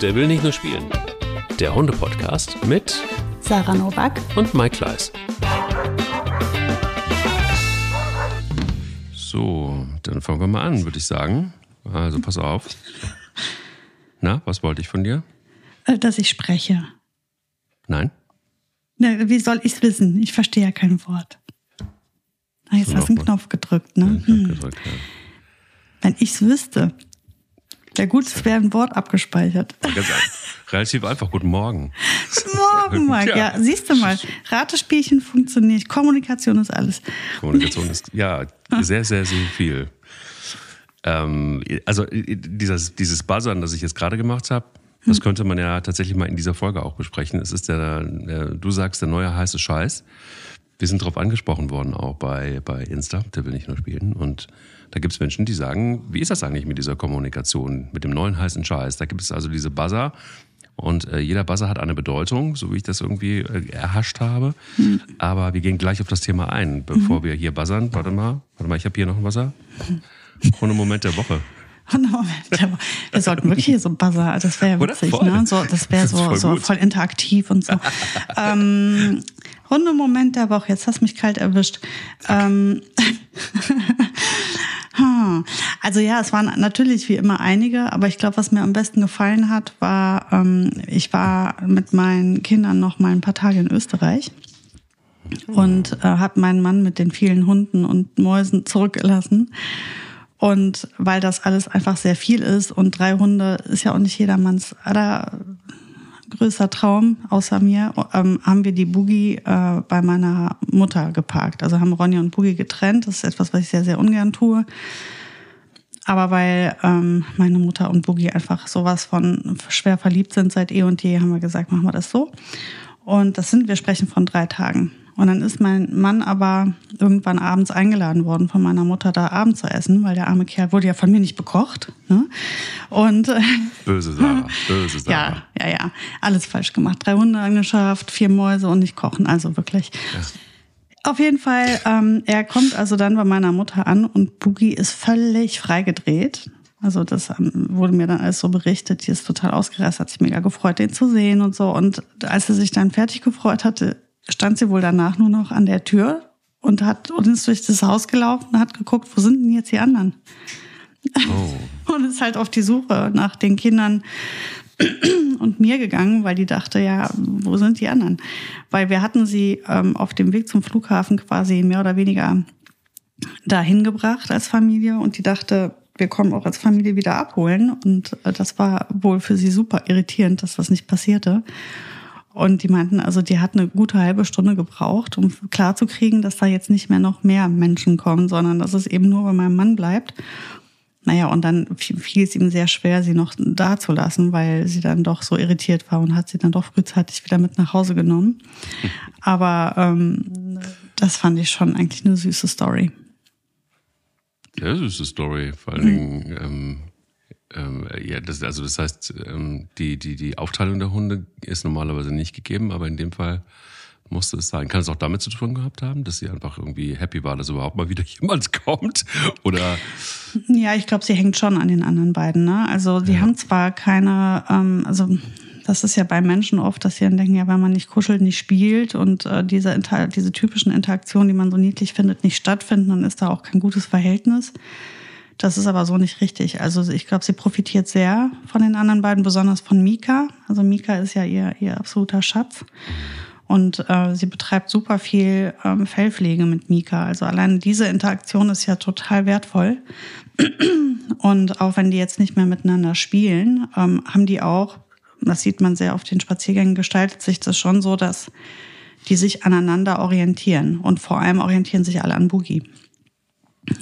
Der will nicht nur spielen. Der Hunde-Podcast mit Sarah Novak und Mike Kleiss. So, dann fangen wir mal an, würde ich sagen. Also pass auf. Na, was wollte ich von dir? Äh, Dass ich spreche. Nein? Na, wie soll ich es wissen? Ich verstehe ja kein Wort. Ah, jetzt So, hast du einen. Knopf gedrückt, ne? Ich hab Hm. gedrückt, ja. Wenn ich es wüsste. Ja gut, es wäre ein Wort abgespeichert. Ganz relativ einfach. Guten Morgen. Morgen, Mike. Ja, Ja. siehst du mal. Ratespielchen funktioniert. Kommunikation ist alles. Kommunikation ist ja sehr, sehr, sehr viel. Ähm, also dieses, dieses Buzzern, das ich jetzt gerade gemacht habe, das könnte man ja tatsächlich mal in dieser Folge auch besprechen. Es ist der, der du sagst, der neue heiße Scheiß. Wir sind darauf angesprochen worden, auch bei, bei Insta, der will nicht nur spielen. Und da gibt es Menschen, die sagen, wie ist das eigentlich mit dieser Kommunikation, mit dem neuen heißen Scheiß? Da gibt es also diese Buzzer und äh, jeder Buzzer hat eine Bedeutung, so wie ich das irgendwie äh, erhascht habe. Aber wir gehen gleich auf das Thema ein, bevor wir hier buzzern. Warte mal, warte mal, ich habe hier noch einen Buzzer. Und Moment der Woche. Moment. Wir sollten wirklich hier so ein Buzzer, das wäre ja witzig, ne? So, das wäre so, voll so voll interaktiv und so. ähm, Hundemoment der Woche, jetzt hast du mich kalt erwischt. Ähm, also ja, es waren natürlich wie immer einige, aber ich glaube, was mir am besten gefallen hat, war, ähm, ich war mit meinen Kindern noch mal ein paar Tage in Österreich und äh, habe meinen Mann mit den vielen Hunden und Mäusen zurückgelassen. Und weil das alles einfach sehr viel ist und drei Hunde ist ja auch nicht jedermanns allergrößter Traum, außer mir, ähm, haben wir die Boogie äh, bei meiner Mutter geparkt. Also haben Ronja und Boogie getrennt. Das ist etwas, was ich sehr, sehr ungern tue. Aber weil ähm, meine Mutter und Boogie einfach sowas von schwer verliebt sind seit eh und je, haben wir gesagt, machen wir das so. Und das sind, wir sprechen von drei Tagen. Und dann ist mein Mann aber irgendwann abends eingeladen worden von meiner Mutter, da Abend zu essen, weil der arme Kerl wurde ja von mir nicht bekocht. Ne? Und äh, Böse Sarah, böse Sarah. ja, ja, ja, alles falsch gemacht. Drei Hunde angeschafft, vier Mäuse und nicht kochen, also wirklich. Auf jeden Fall, ähm, er kommt also dann bei meiner Mutter an und Boogie ist völlig freigedreht. Also das ähm, wurde mir dann alles so berichtet. Die ist total ausgerastet, hat sich mega gefreut, den zu sehen und so. Und als sie sich dann fertig gefreut hatte, stand sie wohl danach nur noch an der Tür und hat und ist durch das Haus gelaufen und hat geguckt, wo sind denn jetzt die anderen? Oh. Und ist halt auf die Suche nach den Kindern und mir gegangen, weil die dachte, ja, wo sind die anderen? Weil wir hatten sie ähm, auf dem Weg zum Flughafen quasi mehr oder weniger dahin gebracht als Familie und die dachte, wir kommen auch als Familie wieder abholen und äh, das war wohl für sie super irritierend, dass das nicht passierte. Und die meinten, also die hat eine gute halbe Stunde gebraucht, um klarzukriegen, dass da jetzt nicht mehr noch mehr Menschen kommen, sondern dass es eben nur bei meinem Mann bleibt. Naja, und dann fiel es ihm sehr schwer, sie noch da zu lassen, weil sie dann doch so irritiert war und hat sie dann doch frühzeitig wieder mit nach Hause genommen. Aber ähm, das fand ich schon eigentlich eine süße Story. Sehr süße Story, vor allen Dingen. Ähm, ähm, ja, das, also das heißt, ähm, die, die, die Aufteilung der Hunde ist normalerweise nicht gegeben, aber in dem Fall musste es sein. Kann es auch damit zu tun gehabt haben, dass sie einfach irgendwie happy war, dass überhaupt mal wieder jemand kommt? Oder Ja, ich glaube, sie hängt schon an den anderen beiden. Ne? Also die haben zwar keine, ähm, also das ist ja bei Menschen oft, dass sie dann denken, ja, wenn man nicht kuschelt, nicht spielt und äh, diese, Inter diese typischen Interaktionen, die man so niedlich findet, nicht stattfinden, dann ist da auch kein gutes Verhältnis. Das ist aber so nicht richtig. Also ich glaube, sie profitiert sehr von den anderen beiden, besonders von Mika. Also Mika ist ja ihr, ihr absoluter Schatz. Und äh, sie betreibt super viel ähm, Fellpflege mit Mika. Also allein diese Interaktion ist ja total wertvoll. Und auch wenn die jetzt nicht mehr miteinander spielen, ähm, haben die auch, das sieht man sehr auf den Spaziergängen, gestaltet sich das schon so, dass die sich aneinander orientieren. Und vor allem orientieren sich alle an Boogie.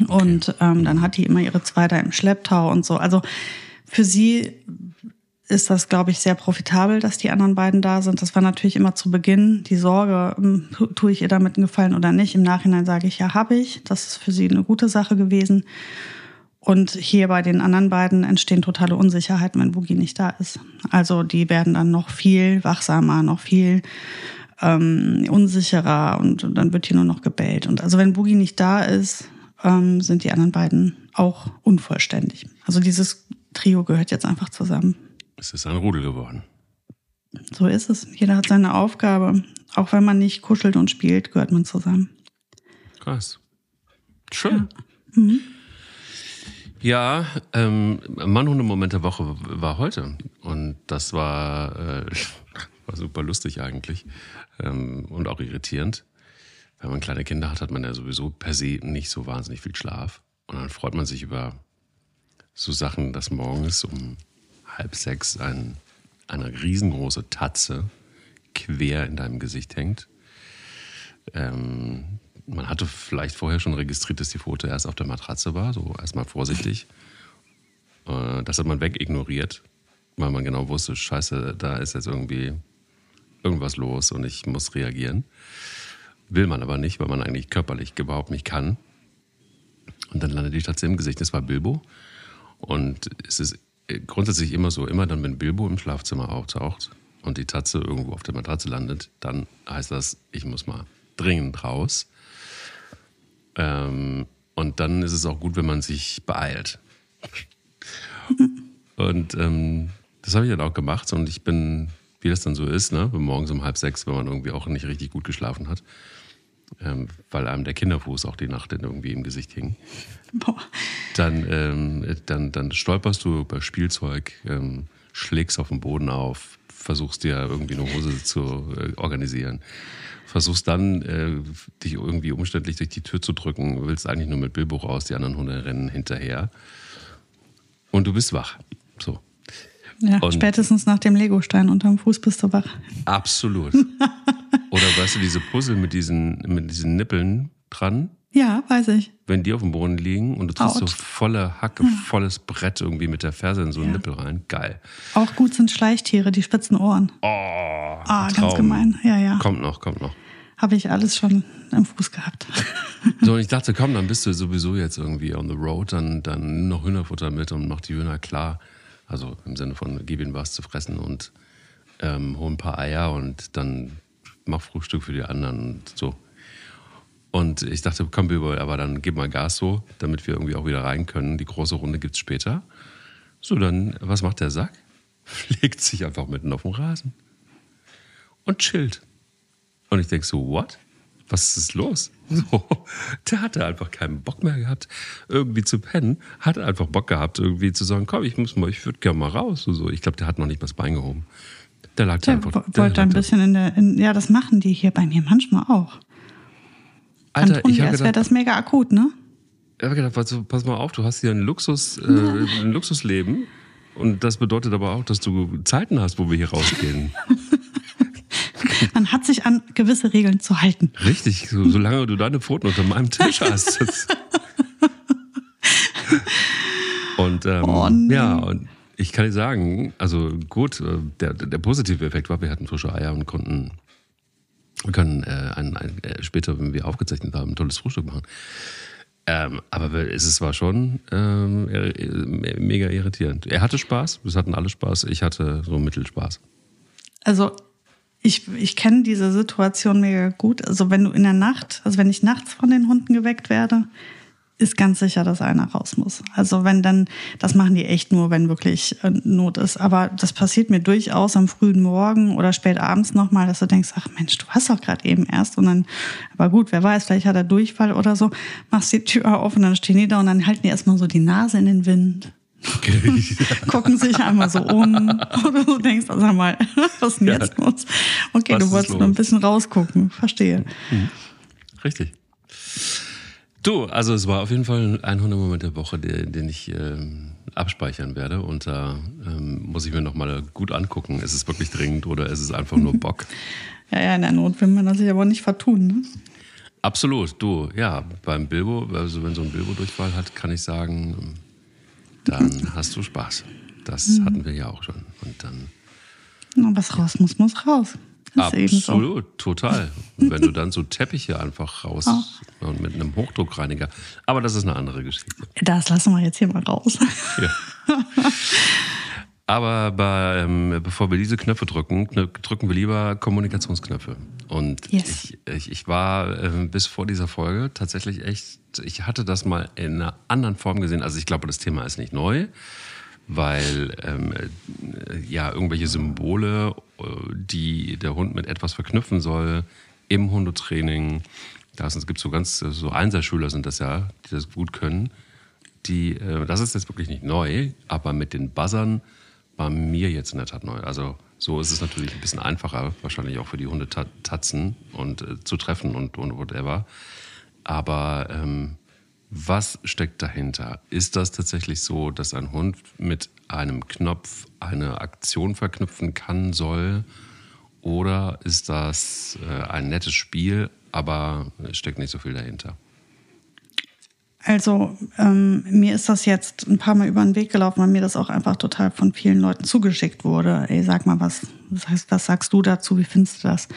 Und ähm, dann hat die immer ihre zwei da im Schlepptau und so. Also für sie ist das, glaube ich, sehr profitabel, dass die anderen beiden da sind. Das war natürlich immer zu Beginn die Sorge, hm, tu- tue ich ihr damit einen Gefallen oder nicht. Im Nachhinein sage ich, ja, habe ich. Das ist für sie eine gute Sache gewesen. Und hier bei den anderen beiden entstehen totale Unsicherheiten, wenn Boogie nicht da ist. Also die werden dann noch viel wachsamer, noch viel ähm, unsicherer und, und dann wird hier nur noch gebellt. Und also wenn Boogie nicht da ist, ähm, sind die anderen beiden auch unvollständig. Also dieses Trio gehört jetzt einfach zusammen. Es ist ein Rudel geworden. So ist es. Jeder hat seine Aufgabe. Auch wenn man nicht kuschelt und spielt, gehört man zusammen. Krass. Schön. Ja, ähm, Mann-Hunde-Moment der Woche war heute. Und das war, äh, war super lustig eigentlich. Ähm, und auch irritierend. Wenn man kleine Kinder hat, hat man ja sowieso per se nicht so wahnsinnig viel Schlaf. Und dann freut man sich über so Sachen, dass morgens um halb sechs ein, eine riesengroße Tatze quer in deinem Gesicht hängt. Ähm, man hatte vielleicht vorher schon registriert, dass die Foto erst auf der Matratze war, so erstmal vorsichtig. Äh, das hat man wegignoriert, weil man genau wusste, scheiße, da ist jetzt irgendwie irgendwas los und ich muss reagieren. Will man aber nicht, weil man eigentlich körperlich überhaupt nicht kann. Und dann landet die Tatze im Gesicht. Das war Bilbo. Und es ist grundsätzlich immer so, immer dann, wenn Bilbo im Schlafzimmer auftaucht und die Tatze irgendwo auf der Matratze landet, dann heißt das, ich muss mal dringend raus. Ähm, und dann ist es auch gut, wenn man sich beeilt. Und ähm, das habe ich dann auch gemacht und ich bin, wie das dann so ist, ne, morgens um halb sechs, wenn man irgendwie auch nicht richtig gut geschlafen hat, ähm, weil einem der Kinderfuß auch die Nacht irgendwie im Gesicht hing. Boah. Dann, ähm, dann, dann stolperst du über Spielzeug, ähm, schlägst auf den Boden auf, versuchst dir irgendwie eine Hose zu äh, organisieren. Versuchst dann, äh, dich irgendwie umständlich durch die Tür zu drücken, willst eigentlich nur mit Bilbo raus, die anderen Hunde rennen hinterher. Und du bist wach. So. Ja, Und- spätestens nach dem Legostein unterm Fuß bist du wach. Absolut. Oder weißt du, diese Puzzle mit diesen, mit diesen Nippeln dran, Ja, weiß ich. wenn die auf dem Boden liegen und du triffst so volle Hacke, volles Brett irgendwie mit der Ferse in so einen Ja. Nippel rein. Geil. Auch gut sind Schleichtiere, die spitzen Ohren. Oh, Ah, Traum. ganz gemein. Ja, ja. Kommt noch, kommt noch. Habe ich alles schon im Fuß gehabt. So, und ich dachte, komm, dann bist du sowieso jetzt irgendwie on the road, dann, dann nimm noch Hühnerfutter mit und mach die Hühner klar. Also im Sinne von, gib ihnen was zu fressen und ähm, hol ein paar Eier und dann mach Frühstück für die anderen und so. Und ich dachte, komm, Bilbo, aber dann gib mal Gas so, damit wir irgendwie auch wieder rein können. Die große Runde gibt's später. So, dann, was macht der Sack? Legt sich einfach mitten auf den Rasen und chillt. Und ich denke so, what? Was ist los? So, der hatte einfach keinen Bock mehr gehabt, irgendwie zu pennen. Hatte einfach Bock gehabt, irgendwie zu sagen, komm, ich muss mal, ich würde gerne mal raus. Und so. Ich glaube, der hat noch nicht mal das Bein gehoben. Der lag Der einfach. wo- der wollte ein bisschen in der. In, ja, das machen die hier bei mir manchmal auch. Alter, tun ich habe als wäre das mega akut, ne? ich hab gedacht pass, pass mal auf, du hast hier ein, Luxus, äh, ein Luxusleben. Und das bedeutet aber auch, dass du Zeiten hast, wo wir hier rausgehen. Man hat sich an gewisse Regeln zu halten. Richtig, so, solange du deine Pfoten unter meinem Tisch hast. und ähm, Oh, nee. ja, und ich kann dir sagen, also gut, äh, der, der positive Effekt war, wir hatten frische Eier und konnten wir können äh, ein, ein, äh, später, wenn wir aufgezeichnet haben, ein tolles Frühstück machen. Ähm, aber es ist- war schon ähm, äh, mega irritierend. Er hatte Spaß, wir hatten alle Spaß, ich hatte so Mittelspaß. Also ich, ich kenne diese Situation mega gut. Also wenn du in der Nacht, also wenn ich nachts von den Hunden geweckt werde, ist ganz sicher, dass einer raus muss. Also wenn dann, das machen die echt nur, wenn wirklich äh, Not ist. Aber das passiert mir durchaus am frühen Morgen oder spät abends nochmal, dass du denkst, ach Mensch, du hast doch gerade eben erst und dann, aber gut, wer weiß, vielleicht hat er Durchfall oder so, machst die Tür auf und dann stehen die da und dann halten die erstmal so die Nase in den Wind, gucken sich einmal so um oder du denkst, also sag mal, was ist denn Ja. jetzt los? Okay, Was du wolltest nur ein bisschen rausgucken, verstehe. Richtig. Du, also es war auf jeden Fall ein Hundemoment der Woche, den, den ich ähm, abspeichern werde. Und da ähm, muss ich mir nochmal gut angucken, ist es wirklich dringend oder ist es einfach nur Bock? Ja, ja, in der Not will man das sich aber nicht vertun. Ne? Absolut, du, ja, beim Bilbo, also wenn so ein Bilbo-Durchfall hat, kann ich sagen, dann hast du Spaß. Das hatten wir ja auch schon. Und dann Na, was raus muss, muss raus. Eben so. Absolut, total. Und wenn du dann so Teppiche einfach raus und mit einem Hochdruckreiniger. Aber das ist eine andere Geschichte. Das lassen wir jetzt hier mal raus. Ja. Aber bei, ähm, bevor wir diese Knöpfe drücken, drücken wir lieber Kommunikationsknöpfe. Und Yes. ich, ich, ich war ähm, bis vor dieser Folge tatsächlich echt, ich hatte das mal in einer anderen Form gesehen. Also ich glaube, das Thema ist nicht neu. weil ähm, äh, ja irgendwelche Symbole, äh, die der Hund mit etwas verknüpfen soll im Hundetraining, da gibt es so ganz so Einserschüler sind das ja, die das gut können. Die, äh, das ist jetzt wirklich nicht neu, aber mit den Buzzern war mir jetzt in der Tat neu. Also so ist es natürlich ein bisschen einfacher, wahrscheinlich auch für die Hundetatzen und äh, zu treffen und, und whatever. Aber ähm, was steckt dahinter? Ist das tatsächlich so, dass ein Hund mit einem Knopf eine Aktion verknüpfen kann, soll? Oder ist das äh, ein nettes Spiel, aber es steckt nicht so viel dahinter? Also ähm, mir ist das jetzt ein paar Mal über den Weg gelaufen, weil mir das auch einfach total von vielen Leuten zugeschickt wurde. Ey, sag mal, was, was, was sagst du dazu? Wie findest du das?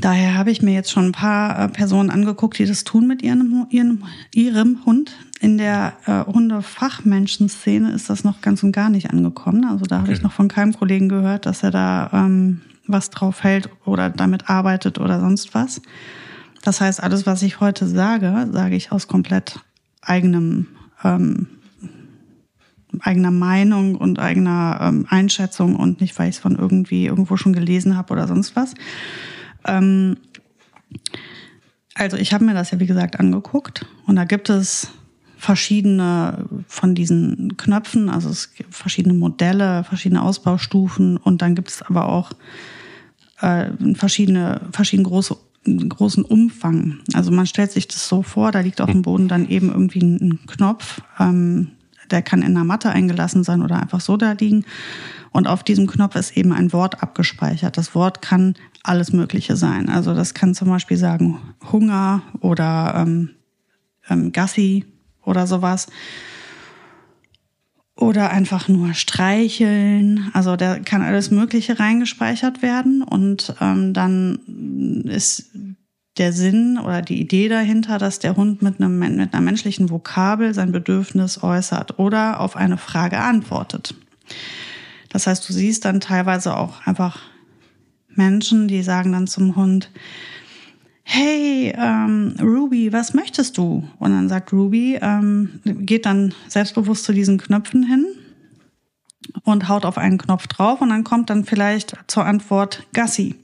Daher habe ich mir jetzt schon ein paar äh, Personen angeguckt, die das tun mit ihrem, ihrem, ihrem Hund. In der äh, Hundefachmenschenszene ist das noch ganz und gar nicht angekommen. Also da okay. habe ich noch von keinem Kollegen gehört, dass er da ähm, was drauf hält oder damit arbeitet oder sonst was. Das heißt, alles, was ich heute sage, sage ich aus komplett eigenem, ähm, eigener Meinung und eigener ähm, Einschätzung und nicht, weil ich es von irgendwie irgendwo schon gelesen habe oder sonst was. Ähm, also ich habe mir das ja, wie gesagt, angeguckt. Und da gibt es verschiedene von diesen Knöpfen, also es gibt verschiedene Modelle, verschiedene Ausbaustufen. Und dann gibt es aber auch äh, verschiedene, verschiedene große großen Umfang. Also man stellt sich das so vor, da liegt auf dem Boden dann eben irgendwie ein Knopf, ähm, der kann in einer Matte eingelassen sein oder einfach so da liegen. Und auf diesem Knopf ist eben ein Wort abgespeichert. Das Wort kann alles Mögliche sein. Also das kann zum Beispiel sagen Hunger oder ähm, ähm, Gassi oder sowas oder einfach nur streicheln. Also da kann alles Mögliche reingespeichert werden und ähm, dann ist der Sinn oder die Idee dahinter, dass der Hund mit, einem, mit einer menschlichen Vokabel sein Bedürfnis äußert oder auf eine Frage antwortet. Das heißt, du siehst dann teilweise auch einfach Menschen, die sagen dann zum Hund, hey, ähm, Ruby, was möchtest du? Und dann sagt Ruby, ähm, geht dann selbstbewusst zu diesen Knöpfen hin und haut auf einen Knopf drauf und dann kommt dann vielleicht zur Antwort Gassi.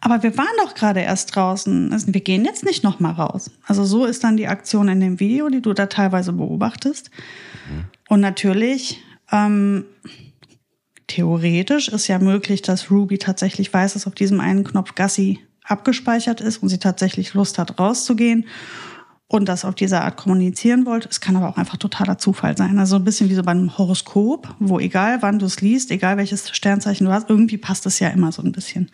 Aber wir waren doch gerade erst draußen. Also wir gehen jetzt nicht nochmal raus. Also so ist dann die Aktion in dem Video, die du da teilweise beobachtest. Mhm. Und natürlich, ähm, theoretisch ist ja möglich, dass Ruby tatsächlich weiß, dass auf diesem einen Knopf Gassi abgespeichert ist und sie tatsächlich Lust hat, rauszugehen und das auf diese Art kommunizieren wollte. Es kann aber auch einfach totaler Zufall sein. Also ein bisschen wie so beim Horoskop, wo egal wann du es liest, egal welches Sternzeichen du hast, irgendwie passt es ja immer so ein bisschen.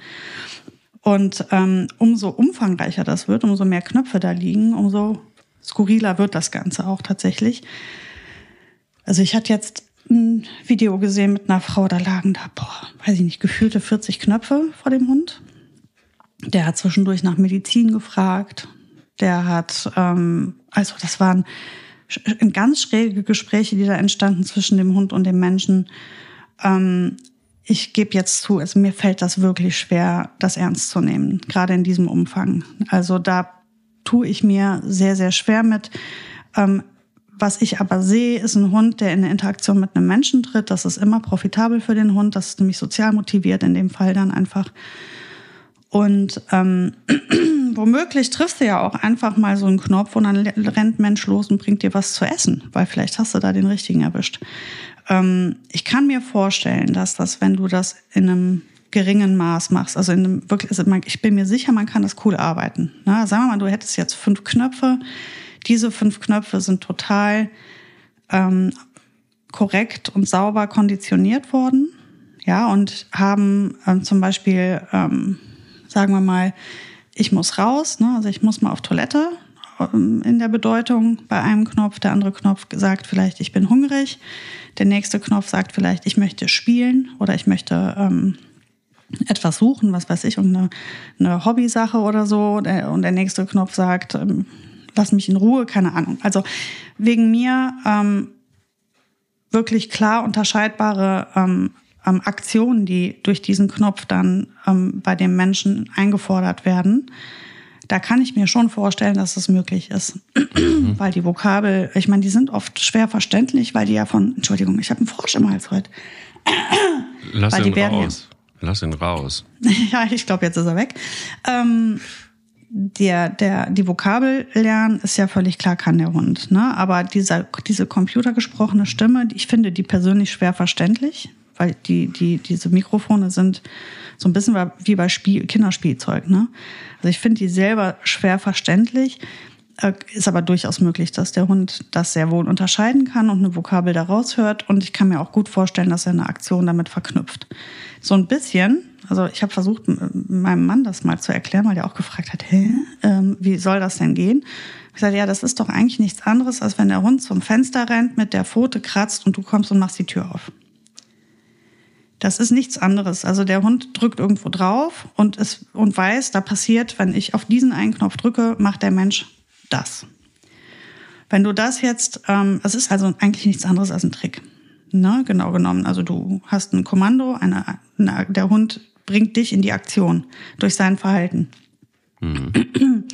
Und ähm, umso umfangreicher das wird, umso mehr Knöpfe da liegen, umso skurriler wird das Ganze auch tatsächlich. Also ich hatte jetzt ein Video gesehen mit einer Frau, da lagen da, boah, weiß ich nicht, gefühlte 40 Knöpfe vor dem Hund. Der hat zwischendurch nach Medizin gefragt. Der hat, ähm, also das waren ganz schräge Gespräche, die da entstanden zwischen dem Hund und dem Menschen. Ähm, ich gebe jetzt zu, also mir fällt das wirklich schwer, das ernst zu nehmen, gerade in diesem Umfang. Also da tue ich mir sehr, sehr schwer mit. Ähm, was ich aber sehe, ist ein Hund, der in eine Interaktion mit einem Menschen tritt. Das ist immer profitabel für den Hund. Das ist nämlich sozial motiviert in dem Fall dann einfach. Und ähm, womöglich triffst du ja auch einfach mal so einen Knopf und dann rennt Mensch los und bringt dir was zu essen, weil vielleicht hast du da den richtigen erwischt. Ähm, ich kann mir vorstellen, dass das, wenn du das in einem geringen Maß machst, also in einem wirklich, also ich bin mir sicher, man kann das cool arbeiten. Na, sagen wir mal, du hättest jetzt fünf Knöpfe. Diese fünf Knöpfe sind total ähm, korrekt und sauber konditioniert worden. Ja, und haben ähm, zum Beispiel ähm, sagen wir mal, ich muss raus, ne? also ich muss mal auf Toilette in der Bedeutung bei einem Knopf. Der andere Knopf sagt vielleicht, ich bin hungrig. Der nächste Knopf sagt vielleicht, ich möchte spielen oder ich möchte ähm, etwas suchen, was weiß ich, eine, eine Hobbysache oder so. Und der nächste Knopf sagt, ähm, lass mich in Ruhe, keine Ahnung. Also wegen mir ähm, wirklich klar unterscheidbare ähm, ähm, Aktionen, die durch diesen Knopf dann ähm, bei dem Menschen eingefordert werden. Da kann ich mir schon vorstellen, dass es möglich ist. Mhm. weil die Vokabel, ich meine, die sind oft schwer verständlich, weil die ja von, Entschuldigung, ich habe einen Frosch im Hals heute. Lass weil ihn raus. Lass ihn raus. ja, ich glaube, jetzt ist er weg. Ähm, der, der, die Vokabel lernen ist ja völlig klar, kann der Hund. Ne? Aber dieser, diese computergesprochene Stimme, ich finde die persönlich schwer verständlich, weil die, die, diese Mikrofone sind so ein bisschen wie bei Spiel, Kinderspielzeug. Ne? Also ich finde die selber schwer verständlich. Äh, ist aber durchaus möglich, dass der Hund das sehr wohl unterscheiden kann und eine Vokabel daraus hört. Und ich kann mir auch gut vorstellen, dass er eine Aktion damit verknüpft. So ein bisschen, also ich habe versucht, meinem Mann das mal zu erklären, weil der auch gefragt hat, hä, ähm, wie soll das denn gehen? Ich sagte, ja, das ist doch eigentlich nichts anderes, als wenn der Hund zum Fenster rennt, mit der Pfote kratzt und du kommst und machst die Tür auf. Das ist nichts anderes. Also der Hund drückt irgendwo drauf und, es, und weiß, da passiert, wenn ich auf diesen einen Knopf drücke, macht der Mensch das. Wenn du das jetzt, ähm, es ist also eigentlich nichts anderes als ein Trick. Ne, genau genommen. Also du hast ein Kommando, eine, eine, der Hund bringt dich in die Aktion durch sein Verhalten. Mhm.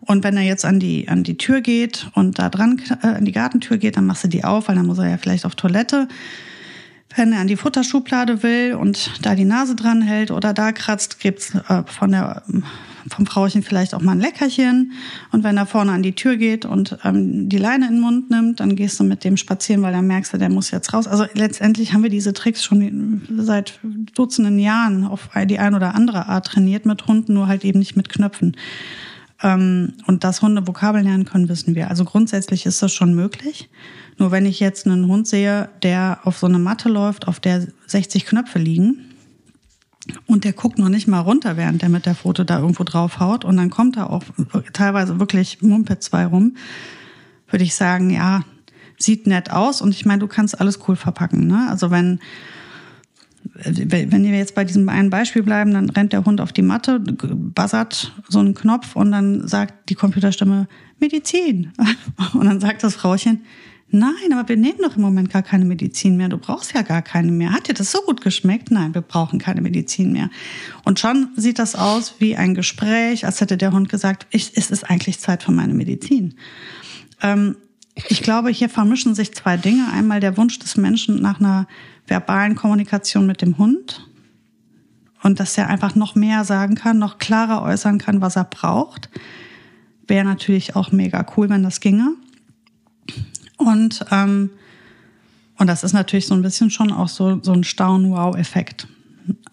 Und wenn er jetzt an die, an die Tür geht und da dran, äh, an die Gartentür geht, dann machst du die auf, weil dann muss er ja vielleicht auf Toilette. Wenn er an die Futterschublade will und da die Nase dran hält oder da kratzt, gibt's äh, von der vom Frauchen vielleicht auch mal ein Leckerchen. Und wenn er vorne an die Tür geht und ähm, die Leine in den Mund nimmt, dann gehst du mit dem spazieren, weil dann merkst du, der muss jetzt raus. Also letztendlich haben wir diese Tricks schon seit Dutzenden Jahren auf die ein oder andere Art trainiert mit Hunden, nur halt eben nicht mit Knöpfen. Ähm, und dass Hunde Vokabeln lernen können, wissen wir. Also grundsätzlich ist das schon möglich. Nur wenn ich jetzt einen Hund sehe, der auf so eine Matte läuft, auf der 60 Knöpfe liegen, und der guckt noch nicht mal runter, während der mit der Foto da irgendwo draufhaut. Und dann kommt da auch teilweise wirklich Mumpet 2 rum. Würde ich sagen, ja, sieht nett aus. Und ich meine, du kannst alles cool verpacken. Ne? Also wenn, wenn wir jetzt bei diesem einen Beispiel bleiben, dann rennt der Hund auf die Matte, buzzert so einen Knopf und dann sagt die Computerstimme Medizin. Und dann sagt das Frauchen, Nein, aber wir nehmen doch im Moment gar keine Medizin mehr. Du brauchst ja gar keine mehr. Hat dir das so gut geschmeckt? Nein, wir brauchen keine Medizin mehr. Und schon sieht das aus wie ein Gespräch, als hätte der Hund gesagt, ich, es ist eigentlich Zeit für meine Medizin. Ähm, ich glaube, hier vermischen sich zwei Dinge. Einmal der Wunsch des Menschen nach einer verbalen Kommunikation mit dem Hund und dass er einfach noch mehr sagen kann, noch klarer äußern kann, was er braucht. Wäre natürlich auch mega cool, wenn das ginge. Und, ähm, und das ist natürlich so ein bisschen schon auch so, so ein Staun-Wow-Effekt.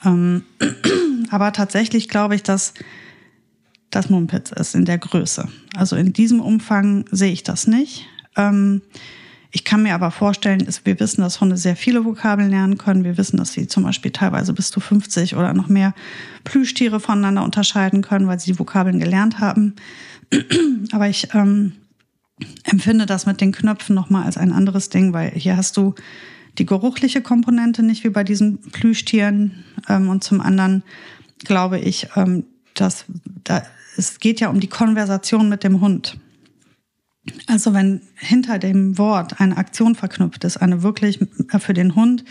Ähm, aber tatsächlich glaube ich, dass das Mumpitz ist in der Größe. Also in diesem Umfang sehe ich das nicht. Ähm, ich kann mir aber vorstellen, wir wissen, dass Hunde sehr viele Vokabeln lernen können. Wir wissen, dass sie zum Beispiel teilweise bis zu 50 oder noch mehr Plüschtiere voneinander unterscheiden können, weil sie die Vokabeln gelernt haben. Aber ich ähm, empfinde das mit den Knöpfen nochmal als ein anderes Ding, weil hier hast du die geruchliche Komponente nicht wie bei diesen Plüschtieren. Ähm, und zum anderen glaube ich, ähm, dass da, es geht ja um die Konversation mit dem Hund. Also wenn hinter dem Wort eine Aktion verknüpft ist, eine wirklich für den Hund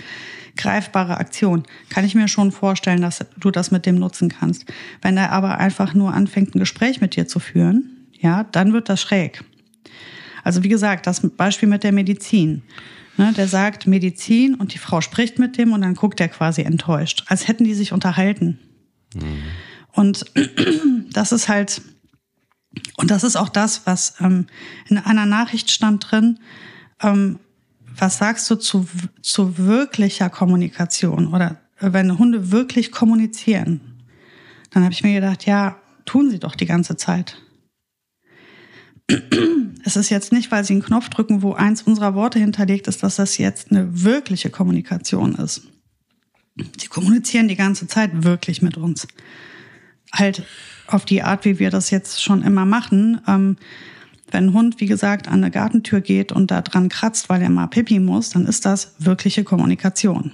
greifbare Aktion, kann ich mir schon vorstellen, dass du das mit dem nutzen kannst. Wenn er aber einfach nur anfängt, ein Gespräch mit dir zu führen, ja, dann wird das schräg. Also wie gesagt, das Beispiel mit der Medizin. Ne, der sagt Medizin und die Frau spricht mit dem und dann guckt er quasi enttäuscht, als hätten die sich unterhalten. Mhm. Und das ist halt, und das ist auch das, was ähm, in einer Nachricht stand drin, ähm, was sagst du zu, zu wirklicher Kommunikation oder wenn Hunde wirklich kommunizieren? Dann habe ich mir gedacht, ja, tun sie doch die ganze Zeit. Es ist jetzt nicht, weil sie einen Knopf drücken, wo eins unserer Worte hinterlegt ist, dass das jetzt eine wirkliche Kommunikation ist. Sie kommunizieren die ganze Zeit wirklich mit uns. Halt auf die Art, wie wir das jetzt schon immer machen. Ähm, wenn ein Hund, wie gesagt, an eine Gartentür geht und da dran kratzt, weil er mal pipi muss, dann ist das wirkliche Kommunikation.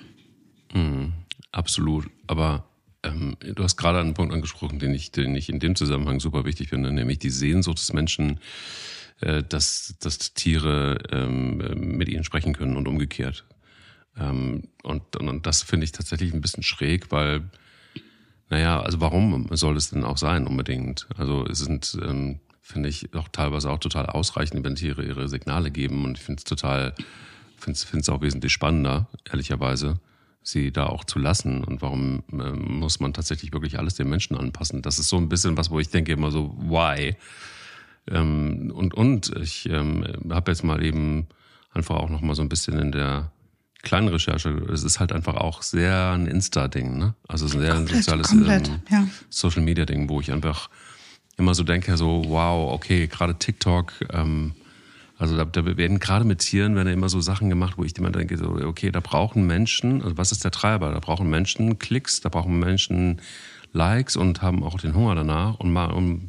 Mhm, absolut. Aber ähm, du hast gerade einen Punkt angesprochen, den ich, den ich in dem Zusammenhang super wichtig finde, nämlich die Sehnsucht des Menschen, äh, dass, dass Tiere ähm, mit ihnen sprechen können und umgekehrt. Ähm, und, und das finde ich tatsächlich ein bisschen schräg, weil Naja, also warum soll es denn auch sein unbedingt? Also es sind, ähm, finde ich, auch teilweise auch total ausreichend, wenn Tiere ihre Signale geben und ich finde es total, finde es auch wesentlich spannender, ehrlicherweise, sie da auch zu lassen und warum ähm, muss man tatsächlich wirklich alles den Menschen anpassen? Das ist so ein bisschen was, wo ich denke immer so, why? Ähm, und, und ich ähm, habe jetzt mal eben einfach auch noch mal so ein bisschen in der kleinen Recherche, es ist halt einfach auch sehr ein Insta-Ding, ne? Also ein sehr komplett, soziales komplett, ähm, ja. Social-Media-Ding, wo ich einfach immer so denke, so, wow, okay, gerade TikTok, ähm, also da, da, werden gerade mit Tieren werden immer so Sachen gemacht, wo ich immer denke, so, okay, da brauchen Menschen, also was ist der Treiber? Da brauchen Menschen Klicks, da brauchen Menschen Likes und haben auch den Hunger danach und mal um,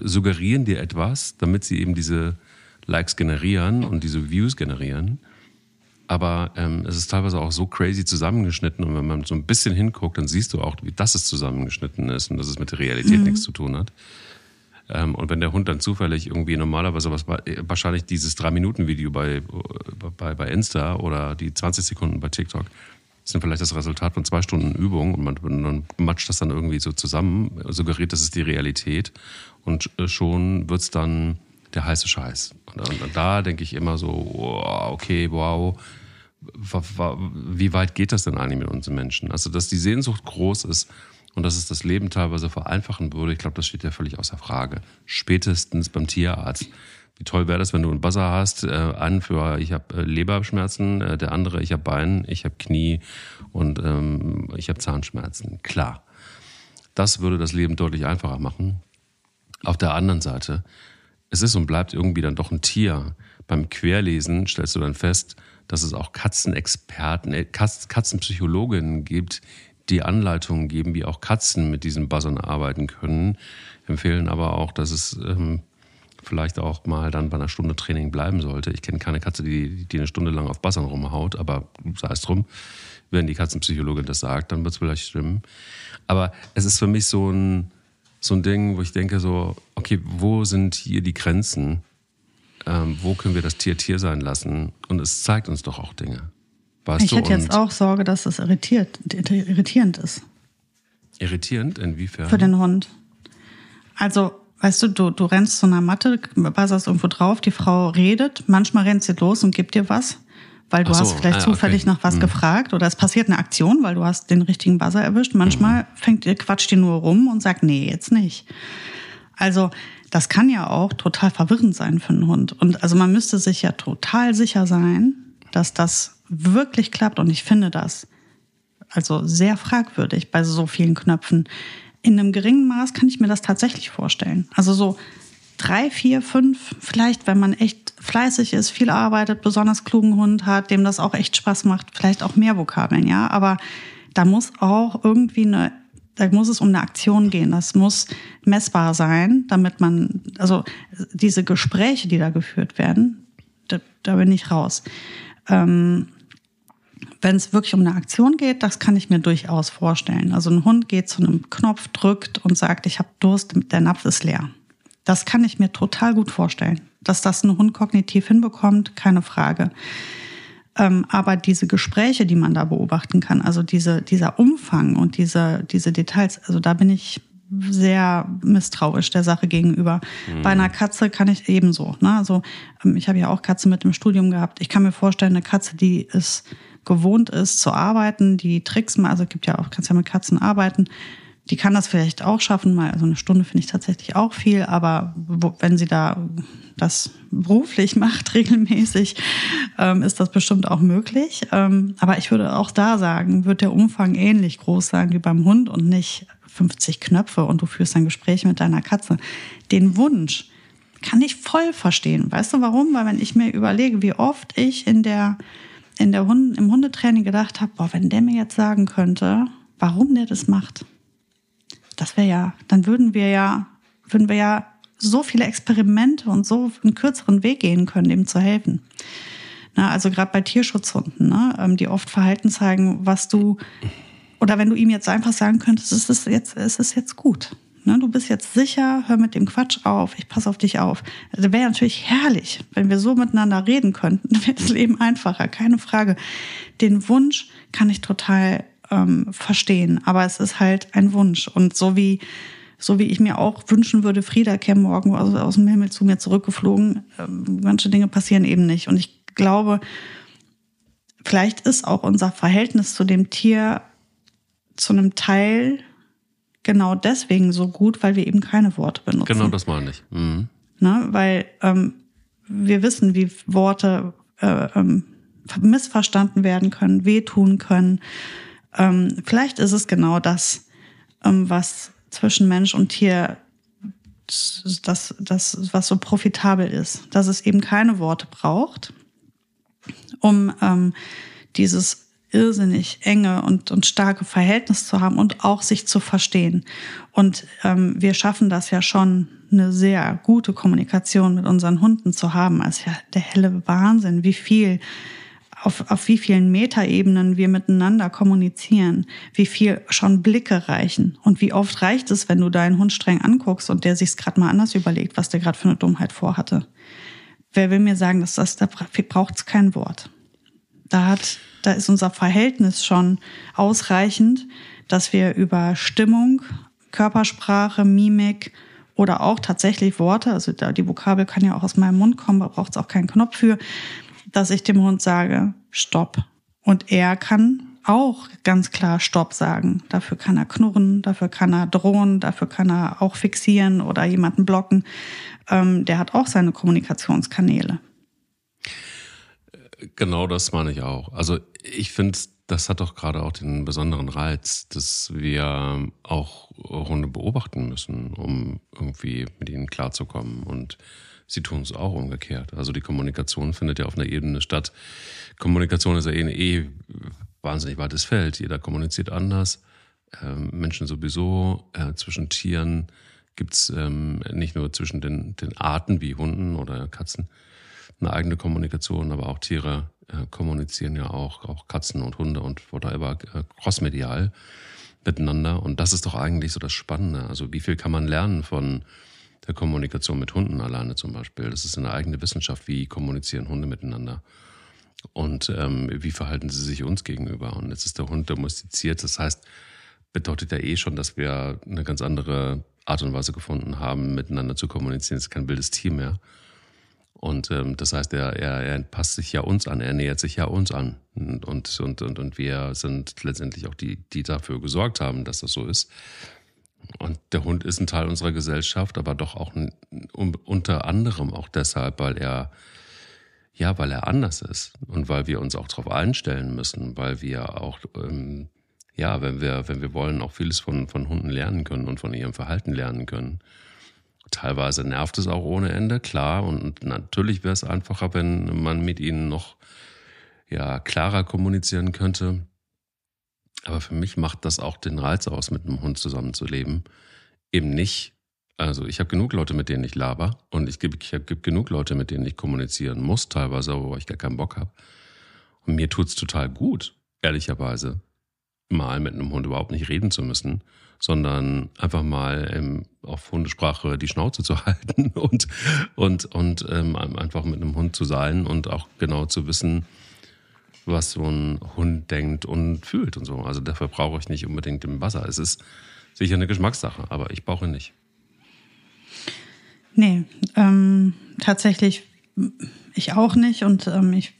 suggerieren dir etwas, damit sie eben diese Likes generieren und diese Views generieren. Aber ähm, es ist teilweise auch so crazy zusammengeschnitten und wenn man so ein bisschen hinguckt, dann siehst du auch, wie das es zusammengeschnitten ist und dass es mit der Realität mhm. nichts zu tun hat. Ähm, und wenn der Hund dann zufällig irgendwie normalerweise was wahrscheinlich dieses 3-Minuten-Video bei, bei, bei Insta oder die 20 Sekunden bei TikTok sind vielleicht das Resultat von zwei Stunden Übung und man, man matscht das dann irgendwie so zusammen, suggeriert, das ist die Realität und äh, schon wird es dann der heiße Scheiß. Und, und, und da denke ich immer so, okay, wow, wie weit geht das denn eigentlich mit unseren Menschen? Also, dass die Sehnsucht groß ist und dass es das Leben teilweise vereinfachen würde, ich glaube, das steht ja völlig außer Frage. Spätestens beim Tierarzt. Wie toll wäre das, wenn du einen Buzzer hast, äh, einen für ich habe äh, Leberschmerzen, äh, der andere ich habe Bein, ich habe Knie und ähm, ich habe Zahnschmerzen. Klar, das würde das Leben deutlich einfacher machen. Auf der anderen Seite es ist und bleibt irgendwie dann doch ein Tier. Beim Querlesen stellst du dann fest, dass es auch Katzenexperten, äh, Katzenpsychologinnen gibt, die Anleitungen geben, wie auch Katzen mit diesen Buzzern arbeiten können. Empfehlen aber auch, dass es ähm, vielleicht auch mal dann bei einer Stunde Training bleiben sollte. Ich kenne keine Katze, die, die eine Stunde lang auf Buzzern rumhaut, aber sei es drum. Wenn die Katzenpsychologin das sagt, dann wird es vielleicht stimmen. Aber es ist für mich so ein, so ein Ding, wo ich denke so, okay, wo sind hier die Grenzen? Ähm, wo können wir das Tier Tier sein lassen? Und es zeigt uns doch auch Dinge. Weißt ich du? hätte jetzt auch Sorge, dass es irritiert, irritierend ist. Irritierend? Inwiefern? Für den Hund. Also, weißt du, du, du rennst zu einer Matte, buzzerst irgendwo drauf, die Frau redet, manchmal rennt sie los und gibt dir was weil du so, hast vielleicht ah, zufällig okay. nach was mhm. gefragt oder es passiert eine Aktion, weil du hast den richtigen Buzzer erwischt. Manchmal mhm. fängt ihr quatscht die nur rum und sagt nee, jetzt nicht. Also das kann ja auch total verwirrend sein für einen Hund und also man müsste sich ja total sicher sein, dass das wirklich klappt und ich finde das also sehr fragwürdig bei so vielen Knöpfen. In einem geringen Maß kann ich mir das tatsächlich vorstellen. Also so drei, vier, fünf, vielleicht, wenn man echt fleißig ist, viel arbeitet, besonders klugen Hund hat, dem das auch echt Spaß macht, vielleicht auch mehr Vokabeln, ja. Aber da muss auch irgendwie eine, da muss es um eine Aktion gehen. Das muss messbar sein, damit man, also diese Gespräche, die da geführt werden, da, da bin ich raus. Ähm, wenn es wirklich um eine Aktion geht, das kann ich mir durchaus vorstellen. Also ein Hund geht zu einem Knopf, drückt und sagt, ich habe Durst, der Napf ist leer. Das kann ich mir total gut vorstellen. Dass das ein Hund kognitiv hinbekommt, keine Frage. Ähm, aber diese Gespräche, die man da beobachten kann, also diese, dieser Umfang und diese, diese Details, also da bin ich sehr misstrauisch der Sache gegenüber. Mhm. Bei einer Katze kann ich ebenso. Ne? Also ähm, ich habe ja auch Katze mit im Studium gehabt. Ich kann mir vorstellen, eine Katze, die es gewohnt ist zu arbeiten, die Tricks mal, also es gibt ja auch, kannst ja mit Katzen arbeiten, die kann das vielleicht auch schaffen, mal also eine Stunde finde ich tatsächlich auch viel, aber wenn sie da das beruflich macht, regelmäßig, ähm, ist das bestimmt auch möglich. Ähm, aber ich würde auch da sagen, wird der Umfang ähnlich groß sein wie beim Hund und nicht 50 Knöpfe und du führst ein Gespräch mit deiner Katze. Den Wunsch kann ich voll verstehen. Weißt du warum? Weil wenn ich mir überlege, wie oft ich in der, in der Hund, im Hundetraining gedacht habe, boah, wenn der mir jetzt sagen könnte, warum der das macht das wäre ja, dann würden wir ja, würden wir ja so viele Experimente und so einen kürzeren Weg gehen können, dem zu helfen. Na, also gerade bei Tierschutzhunden, ne, ähm, die oft Verhalten zeigen, was du, oder wenn du ihm jetzt einfach sagen könntest, es ist jetzt, es ist jetzt gut. Ne, du bist jetzt sicher, hör mit dem Quatsch auf, ich passe auf dich auf. Also wäre natürlich herrlich, wenn wir so miteinander reden könnten, wäre das Leben einfacher, keine Frage. Den Wunsch kann ich total ähm, verstehen. Aber es ist halt ein Wunsch. Und so wie, so wie ich mir auch wünschen würde, Frieda käme morgen aus, aus dem Himmel zu mir zurückgeflogen, ähm, manche Dinge passieren eben nicht. Und ich glaube, vielleicht ist auch unser Verhältnis zu dem Tier zu einem Teil genau deswegen so gut, weil wir eben keine Worte benutzen. Genau, das meine ich. Mhm. Ne? Weil ähm, wir wissen, wie Worte äh, ähm, missverstanden werden können, wehtun können. Ähm, vielleicht ist es genau das, ähm, was zwischen Mensch und Tier das, das, was so profitabel ist, dass es eben keine Worte braucht, um ähm, dieses irrsinnig enge und, und starke Verhältnis zu haben und auch sich zu verstehen. Und ähm, wir schaffen das ja schon, eine sehr gute Kommunikation mit unseren Hunden zu haben. Also ja der helle Wahnsinn, wie viel auf, auf wie vielen Metaebenen wir miteinander kommunizieren, wie viel schon Blicke reichen und wie oft reicht es, wenn du deinen Hund streng anguckst und der sich's gerade mal anders überlegt, was der gerade für eine Dummheit vorhatte. Wer will mir sagen, dass das da braucht's kein Wort. Da hat da ist unser Verhältnis schon ausreichend, dass wir über Stimmung, Körpersprache, Mimik oder auch tatsächlich Worte, also die Vokabel kann ja auch aus meinem Mund kommen, da braucht es auch keinen Knopf für, dass ich dem Hund sage, stopp. Und er kann auch ganz klar Stopp sagen. Dafür kann er knurren, dafür kann er drohen, dafür kann er auch fixieren oder jemanden blocken. Ähm, der hat auch seine Kommunikationskanäle. Genau das meine ich auch. Also ich finde, das hat doch gerade auch den besonderen Reiz, dass wir auch Hunde beobachten müssen, um irgendwie mit ihnen klarzukommen. Und sie tun es auch umgekehrt. Also die Kommunikation findet ja auf einer Ebene statt. Kommunikation ist ja eh, ein eh wahnsinnig weites Feld. Jeder kommuniziert anders. Ähm, Menschen sowieso. Äh, zwischen Tieren gibt's ähm, nicht nur zwischen den, den Arten wie Hunden oder Katzen eine eigene Kommunikation, aber auch Tiere äh, kommunizieren ja auch, auch Katzen und Hunde und whatever, äh, crossmedial miteinander. Und das ist doch eigentlich so das Spannende. Also wie viel kann man lernen von der Kommunikation mit Hunden alleine zum Beispiel? Das ist eine eigene Wissenschaft. Wie kommunizieren Hunde miteinander? Und ähm, wie verhalten sie sich uns gegenüber? Und jetzt ist der Hund domestiziert. Das heißt, bedeutet ja eh schon, dass wir eine ganz andere Art und Weise gefunden haben, miteinander zu kommunizieren. Es ist kein wildes Team mehr. Und ähm, das heißt, er, er, er passt sich ja uns an, er nähert sich ja uns an. Und, und, und, und wir sind letztendlich auch die, die dafür gesorgt haben, dass das so ist. Und der Hund ist ein Teil unserer Gesellschaft, aber doch auch ein, unter anderem auch deshalb, weil er ja, weil er anders ist und weil wir uns auch darauf einstellen müssen, weil wir auch ähm, ja, wenn wir wenn wir wollen, auch vieles von von Hunden lernen können und von ihrem Verhalten lernen können. Teilweise nervt es auch ohne Ende, klar. Und natürlich wäre es einfacher, wenn man mit ihnen noch ja, klarer kommunizieren könnte. Aber für mich macht das auch den Reiz aus, mit einem Hund zusammenzuleben. Eben nicht. Also ich habe genug Leute, mit denen ich laber und ich ich hab, genug Leute, mit denen ich kommunizieren muss, teilweise, wo ich gar keinen Bock habe. Und mir tut's total gut, ehrlicherweise, mal mit einem Hund überhaupt nicht reden zu müssen, sondern einfach mal ähm, auf Hundesprache die Schnauze zu halten und, und, und ähm, einfach mit einem Hund zu sein und auch genau zu wissen, was so ein Hund denkt und fühlt und so. Also dafür brauche ich nicht unbedingt im Wasser. Es ist sicher eine Geschmackssache, aber ich brauche ihn nicht. Nee, ähm, tatsächlich ich auch nicht und ähm, ich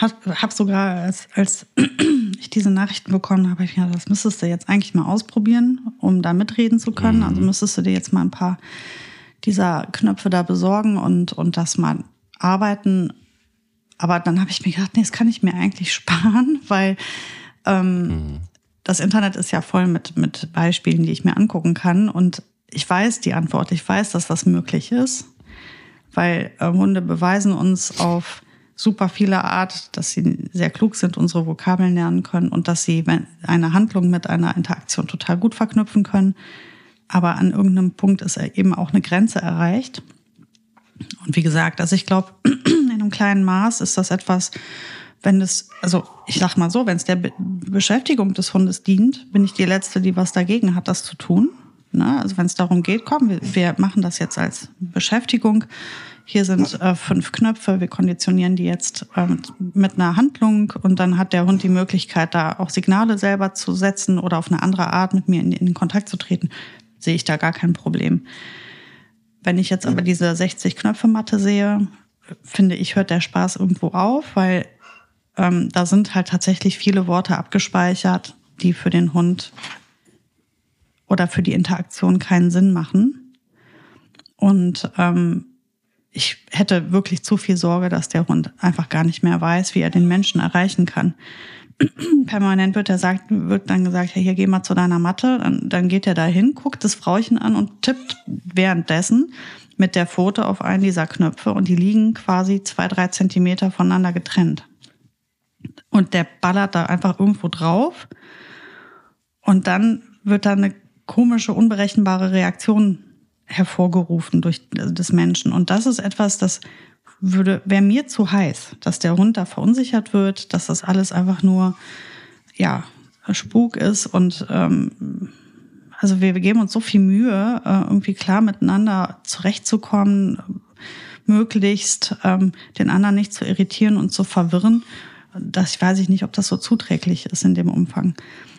habe sogar, als, als ich diese Nachrichten bekommen habe, ich gedacht, das müsstest du jetzt eigentlich mal ausprobieren, um da mitreden zu können. Also mhm. müsstest du dir jetzt mal ein paar dieser Knöpfe da besorgen und, und das mal arbeiten. Aber dann habe ich mir gedacht, nee, das kann ich mir eigentlich sparen, weil ähm, mhm. das Internet ist ja voll mit, mit Beispielen, die ich mir angucken kann. Und ich weiß die Antwort, ich weiß, dass das möglich ist, weil äh, Hunde beweisen uns auf super viele Art, dass sie sehr klug sind, unsere Vokabeln lernen können und dass sie eine Handlung mit einer Interaktion total gut verknüpfen können. Aber an irgendeinem Punkt ist eben auch eine Grenze erreicht. Und wie gesagt, also ich glaube, einem kleinen Maß ist das etwas, wenn es, also ich sag mal so, wenn es der Be Beschäftigung des Hundes dient, bin ich die Letzte, die was dagegen hat, das zu tun. Ne? Also wenn es darum geht, komm, wir, wir machen das jetzt als Beschäftigung hier sind äh, fünf Knöpfe, wir konditionieren die jetzt äh, mit einer Handlung und dann hat der Hund die Möglichkeit, da auch Signale selber zu setzen oder auf eine andere Art mit mir in, in Kontakt zu treten, sehe ich da gar kein Problem. Wenn ich jetzt aber diese 60 Knöpfe Matte sehe, finde ich, hört der Spaß irgendwo auf, weil ähm, da sind halt tatsächlich viele Worte abgespeichert, die für den Hund oder für die Interaktion keinen Sinn machen. Und ähm, ich hätte wirklich zu viel Sorge, dass der Hund einfach gar nicht mehr weiß, wie er den Menschen erreichen kann. Permanent wird er sagt, wird dann gesagt, ja, hier geh mal zu deiner Matte. Dann, dann geht er da hin, guckt das Frauchen an und tippt währenddessen mit der Pfote auf einen dieser Knöpfe und die liegen quasi zwei, drei Zentimeter voneinander getrennt. Und der ballert da einfach irgendwo drauf und dann wird da eine komische, unberechenbare Reaktion hervorgerufen durch des Menschen. Und das ist etwas, das würde, wäre mir zu heiß, dass der Hund da verunsichert wird, dass das alles einfach nur, ja, Spuk ist und ähm, also wir, wir geben uns so viel Mühe, äh, irgendwie klar miteinander zurechtzukommen, möglichst ähm, den anderen nicht zu irritieren und zu verwirren. Das weiß ich nicht, ob das so zuträglich ist in dem Umfang.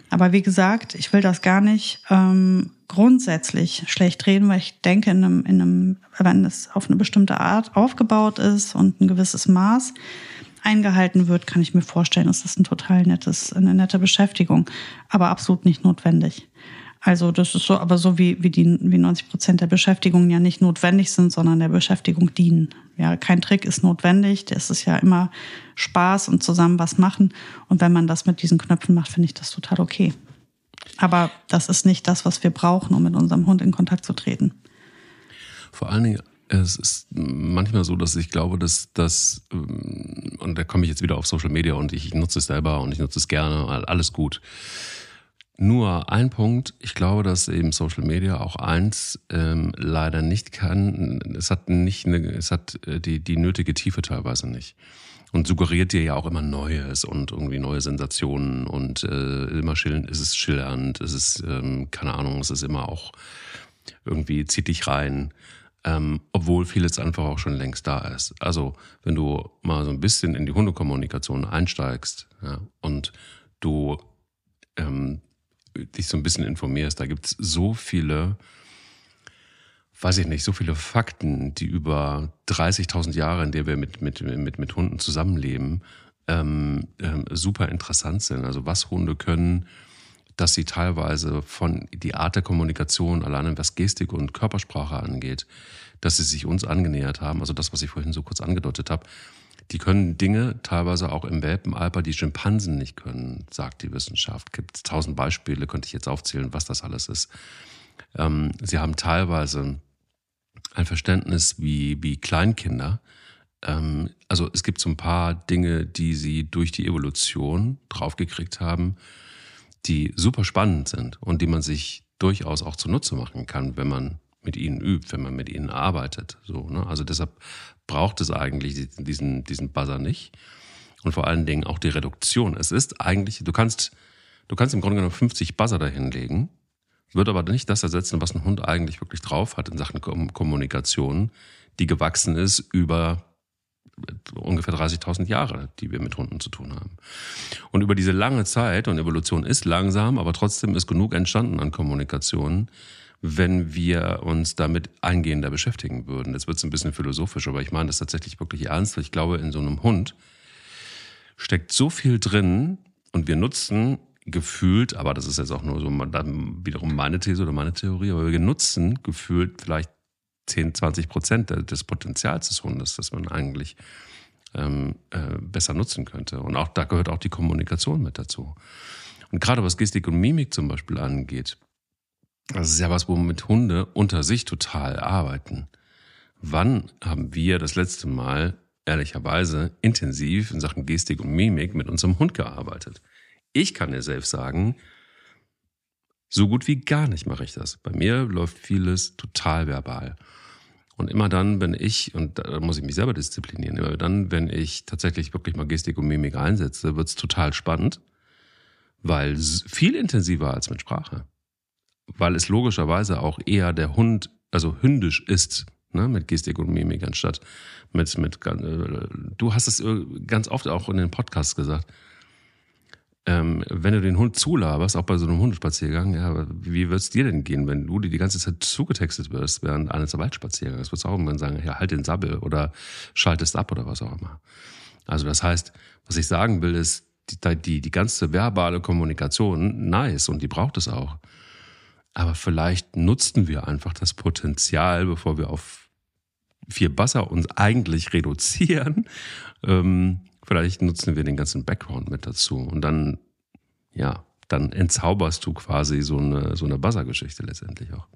Aber wie gesagt, ich will das gar nicht ähm, grundsätzlich schlecht reden, weil ich denke, in einem, in einem, wenn es auf eine bestimmte Art aufgebaut ist und ein gewisses Maß eingehalten wird, kann ich mir vorstellen, ist das ein total nettes, eine nette Beschäftigung, aber absolut nicht notwendig. Also das ist so, aber so wie, wie, die, wie 90 Prozent der Beschäftigungen ja nicht notwendig sind, sondern der Beschäftigung dienen. Ja, kein Trick ist notwendig. Das ist ja immer Spaß und zusammen was machen. Und wenn man das mit diesen Knöpfen macht, finde ich das total okay. Aber das ist nicht das, was wir brauchen, um mit unserem Hund in Kontakt zu treten. Vor allen Dingen, es ist manchmal so, dass ich glaube, dass das, ähm, und da komme ich jetzt wieder auf Social Media und ich nutze es selber und ich nutze es gerne, alles gut. Nur ein Punkt, ich glaube, dass eben Social Media auch eins ähm, leider nicht kann. Es hat nicht eine, es hat äh, die, die nötige Tiefe teilweise nicht. Und suggeriert dir ja auch immer Neues und irgendwie neue Sensationen und äh, immer schillernd, es ist schillernd, es ist, ähm, keine Ahnung, es ist immer auch irgendwie zieht dich rein. Ähm, obwohl vieles einfach auch schon längst da ist. Also, wenn du mal so ein bisschen in die Hundekommunikation einsteigst ja, und du dich so ein bisschen informierst, da gibt es so viele, weiß ich nicht, so viele Fakten, die über 30.000 Jahre, in der wir mit, mit, mit, mit Hunden zusammenleben, ähm, ähm, super interessant sind. Also was Hunde können, dass sie teilweise von die Art der Kommunikation, alleine was Gestik und Körpersprache angeht, dass sie sich uns angenähert haben. Also das, was ich vorhin so kurz angedeutet habe, die können Dinge teilweise auch im Welpenalter, die Schimpansen nicht können, sagt die Wissenschaft. Gibt tausend Beispiele, könnte ich jetzt aufzählen, was das alles ist. Ähm, sie haben teilweise ein Verständnis wie, wie Kleinkinder. Ähm, also es gibt so ein paar Dinge, die sie durch die Evolution draufgekriegt haben, die super spannend sind und die man sich durchaus auch zunutze machen kann, wenn man mit ihnen übt, wenn man mit ihnen arbeitet. So, ne? Also deshalb braucht es eigentlich diesen, diesen Buzzer nicht. Und vor allen Dingen auch die Reduktion. Es ist eigentlich, du kannst, du kannst im Grunde genommen 50 Buzzer dahinlegen, wird aber nicht das ersetzen, was ein Hund eigentlich wirklich drauf hat in Sachen Kommunikation, die gewachsen ist über ungefähr 30.000 Jahre, die wir mit Hunden zu tun haben. Und über diese lange Zeit, und Evolution ist langsam, aber trotzdem ist genug entstanden an Kommunikation, wenn wir uns damit eingehender beschäftigen würden. Jetzt wird ein bisschen philosophisch, aber ich meine das tatsächlich wirklich ernst. Ich glaube, in so einem Hund steckt so viel drin und wir nutzen gefühlt, aber das ist jetzt auch nur so dann wiederum meine These oder meine Theorie, aber wir nutzen gefühlt vielleicht 10, 20 Prozent des Potenzials des Hundes, das man eigentlich ähm, äh, besser nutzen könnte. Und auch da gehört auch die Kommunikation mit dazu. Und gerade was Gestik und Mimik zum Beispiel angeht, das ist ja was, womit Hunde unter sich total arbeiten. Wann haben wir das letzte Mal ehrlicherweise intensiv in Sachen Gestik und Mimik mit unserem Hund gearbeitet? Ich kann dir selbst sagen, so gut wie gar nicht mache ich das. Bei mir läuft vieles total verbal. Und immer dann, wenn ich, und da muss ich mich selber disziplinieren, immer dann, wenn ich tatsächlich wirklich mal Gestik und Mimik einsetze, wird es total spannend, weil viel intensiver als mit Sprache weil es logischerweise auch eher der Hund, also hündisch ist, ne? mit Gestik und Mimik anstatt mit, mit äh, du hast es ganz oft auch in den Podcasts gesagt, ähm, wenn du den Hund zulaberst, auch bei so einem Hundespaziergang, ja, wie wird es dir denn gehen, wenn du dir die ganze Zeit zugetextet wirst während eines Waldspaziergangs? Würdest du auch irgendwann sagen, ja, halt den Sabbel oder schaltest ab oder was auch immer. Also das heißt, was ich sagen will, ist, die, die, die ganze verbale Kommunikation, nice, und die braucht es auch. Aber vielleicht nutzten wir einfach das Potenzial, bevor wir auf vier Basser uns eigentlich reduzieren, ähm, Vielleicht nutzen wir den ganzen Background mit dazu und dann, ja, dann entzauberst du quasi so eine, so eine Buzzer-Geschichte letztendlich auch.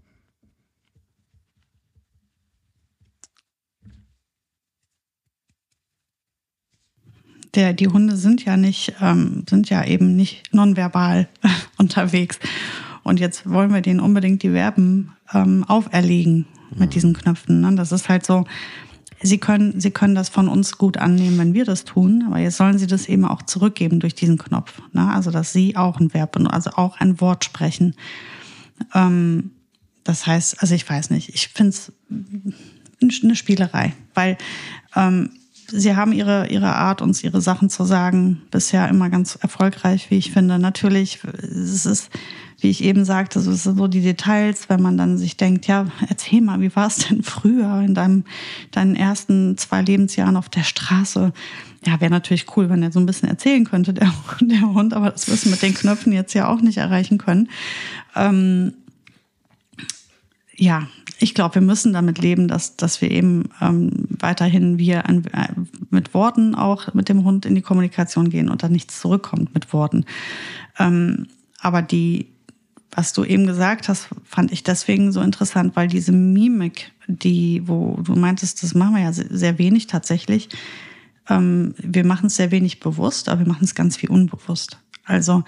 Der, die Hunde sind ja nicht, ähm, sind ja eben nicht nonverbal unterwegs. Und jetzt wollen wir denen unbedingt die Verben ähm, auferlegen mit mhm. diesen Knöpfen. Ne? Das ist halt so, Sie können, Sie können das von uns gut annehmen, wenn wir das tun, aber jetzt sollen Sie das eben auch zurückgeben durch diesen Knopf. Ne? Also, dass Sie auch ein Verb, also auch ein Wort sprechen. Ähm, das heißt, also ich weiß nicht, ich finde es eine Spielerei, weil ähm, Sie haben ihre, ihre Art, uns ihre Sachen zu sagen, bisher immer ganz erfolgreich, wie ich finde. Natürlich, es ist wie ich eben sagte, so sind so die Details, wenn man dann sich denkt, ja, erzähl mal, wie war es denn früher in deinem, deinen ersten zwei Lebensjahren auf der Straße? Ja, wäre natürlich cool, wenn er so ein bisschen erzählen könnte, der, der Hund, aber das wirst du mit den Knöpfen jetzt ja auch nicht erreichen können. Ähm, ja, ich glaube, wir müssen damit leben, dass, dass wir eben ähm, weiterhin wir an, äh, mit Worten auch mit dem Hund in die Kommunikation gehen und dann nichts zurückkommt mit Worten. Ähm, aber die, was du eben gesagt hast, fand ich deswegen so interessant, weil diese Mimik, die, wo du meintest, das machen wir ja sehr wenig tatsächlich. Ähm, wir machen es sehr wenig bewusst, aber wir machen es ganz viel unbewusst. Also,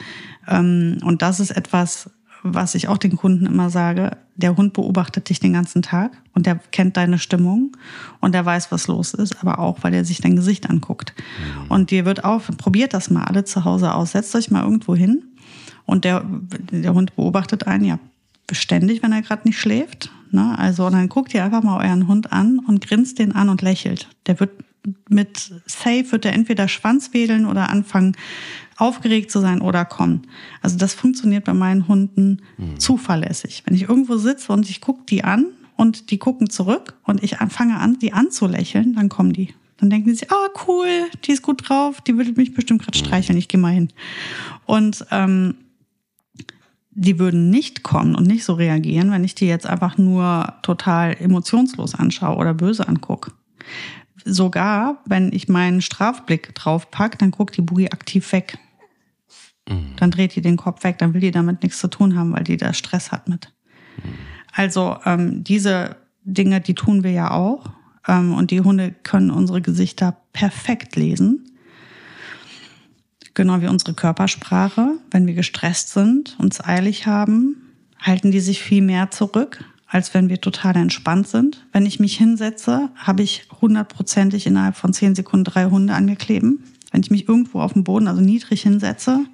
ähm, und das ist etwas, was ich auch den Kunden immer sage. Der Hund beobachtet dich den ganzen Tag und der kennt deine Stimmung und der weiß, was los ist, aber auch, weil er sich dein Gesicht anguckt. Mhm. Und dir wird auch, probiert das mal alle zu Hause aus. Setzt euch mal irgendwo hin und der, der Hund beobachtet einen ja beständig, wenn er gerade nicht schläft. Ne? Also dann guckt ihr einfach mal euren Hund an und grinst den an und lächelt. Der wird mit Safe wird er entweder Schwanz wedeln oder anfangen aufgeregt zu sein oder kommen. Also das funktioniert bei meinen Hunden mhm. zuverlässig. Wenn ich irgendwo sitze und ich gucke die an und die gucken zurück und ich fange an, die anzulächeln, dann kommen die. Dann denken sie sich, ah cool, die ist gut drauf, die will mich bestimmt gerade mhm. streicheln, ich gehe mal hin. Und ähm, die würden nicht kommen und nicht so reagieren, wenn ich die jetzt einfach nur total emotionslos anschaue oder böse angucke. Sogar, wenn ich meinen Strafblick drauf packe, dann guckt die Boogie aktiv weg. Mhm. Dann dreht die den Kopf weg, dann will die damit nichts zu tun haben, weil die da Stress hat mit. Mhm. Also ähm, diese Dinge, die tun wir ja auch. Ähm, und die Hunde können unsere Gesichter perfekt lesen genau wie unsere Körpersprache. Wenn wir gestresst sind, uns eilig haben, halten die sich viel mehr zurück, als wenn wir total entspannt sind. Wenn ich mich hinsetze, habe ich hundertprozentig innerhalb von zehn Sekunden drei Hunde angekleben. Wenn ich mich irgendwo auf dem Boden, also niedrig hinsetze,